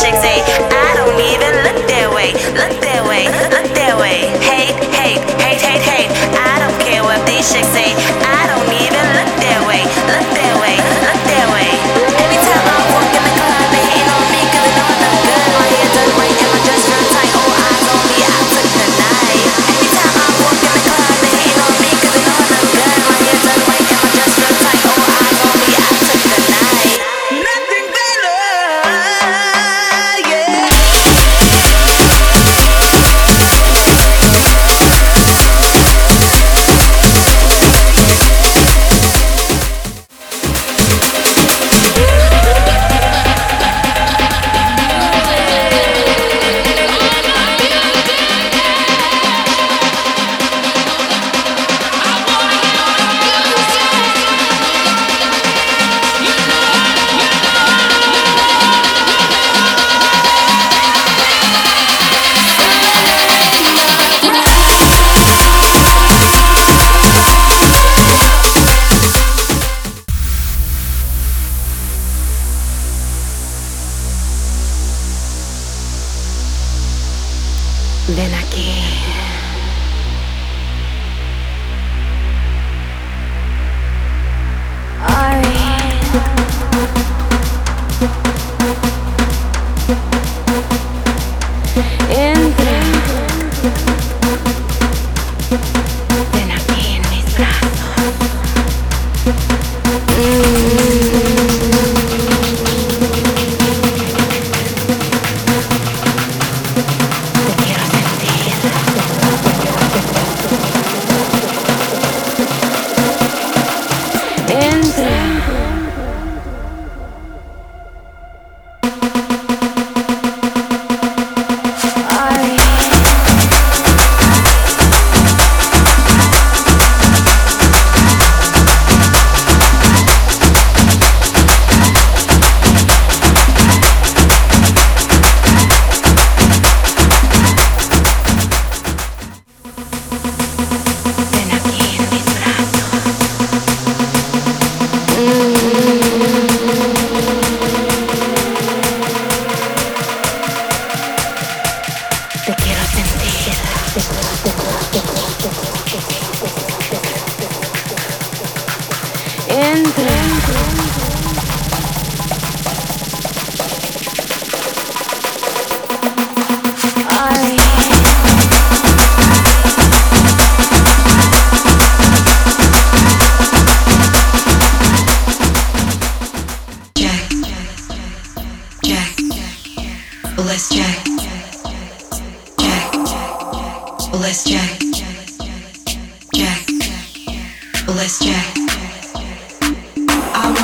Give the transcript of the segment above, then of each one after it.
chicks say. I don't even look their way. Look their way. Look their way. Hate, hate, hate, hate, hate. I don't care what these chicks say. I don't even look their way. Look their way. Look their way. Aquí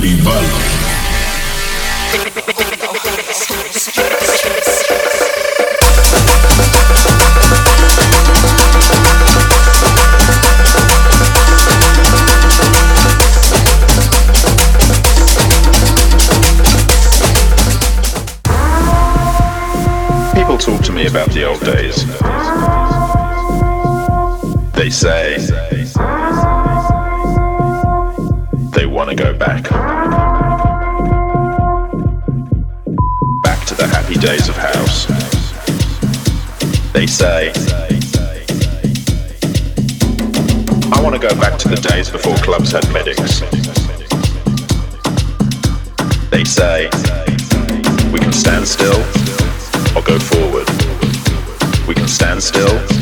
tribal. People talk to me about the old days. They say they want to go back. Back to the happy days of house. They say I want to go back to the days before clubs had medics. They say we can stand still or go forward. We can stand still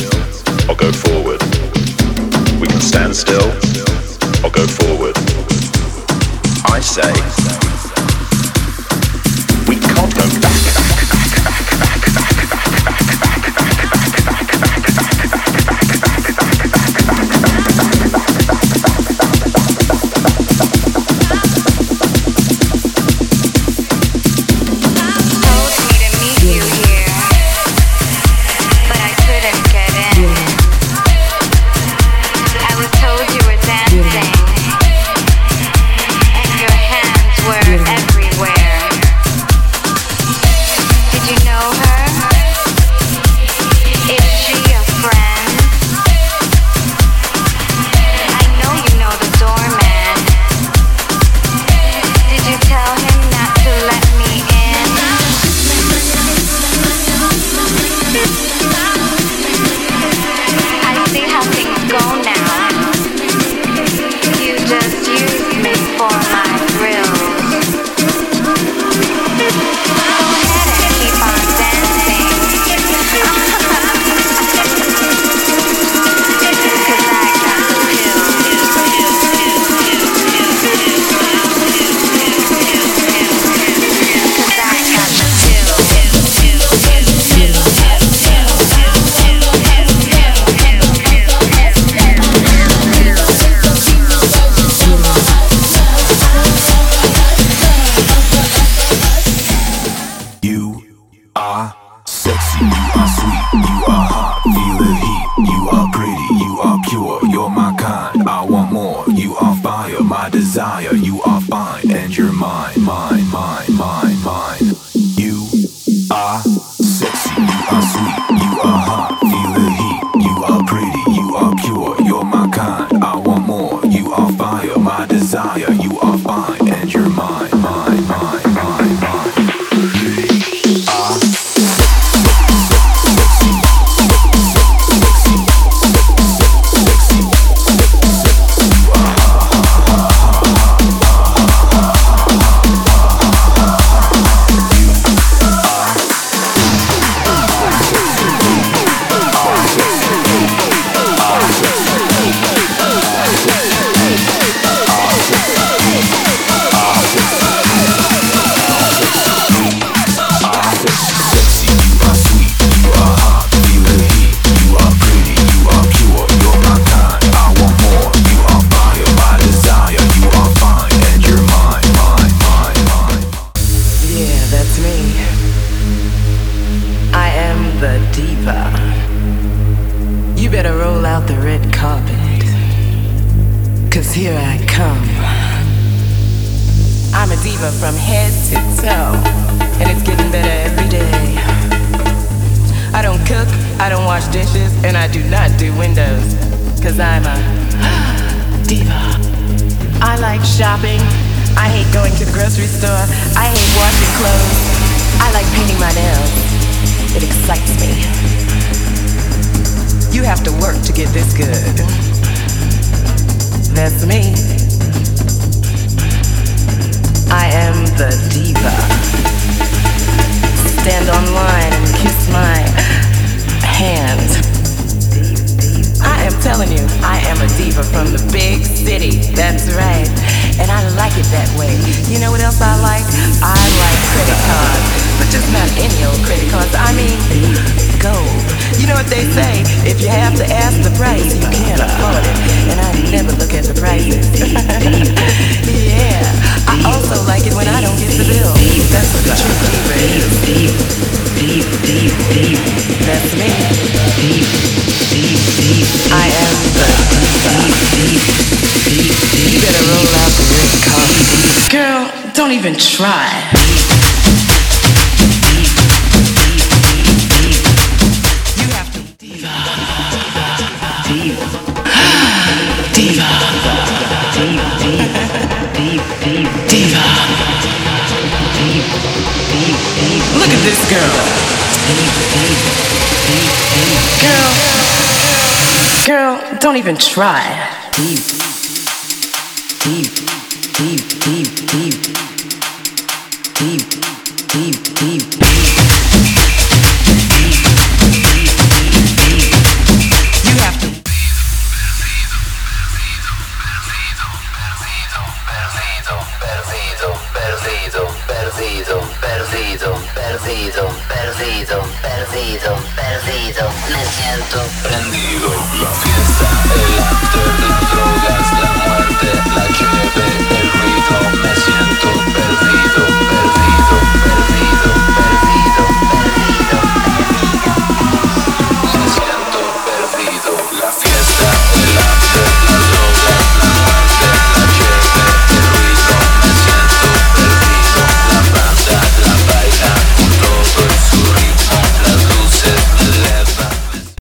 do windows. Cause I'm a diva. I like shopping. I hate going to the grocery store. I hate washing clothes. I like painting my nails. It excites me. You have to work to get this good. That's me. I am the diva. That's right. And I like it that way. You know what else I like? I like credit cards. But just not any old credit cards. I mean, gold. You know what they say? If you have to ask the price, you can't afford it. And I never look at the prices. try. Look at this girl. Girl. Girl, don't even try. Deep. Deep. Deep. Deep. Deep. prendido. La fiesta, el after, las drogas, la muerte, la chica.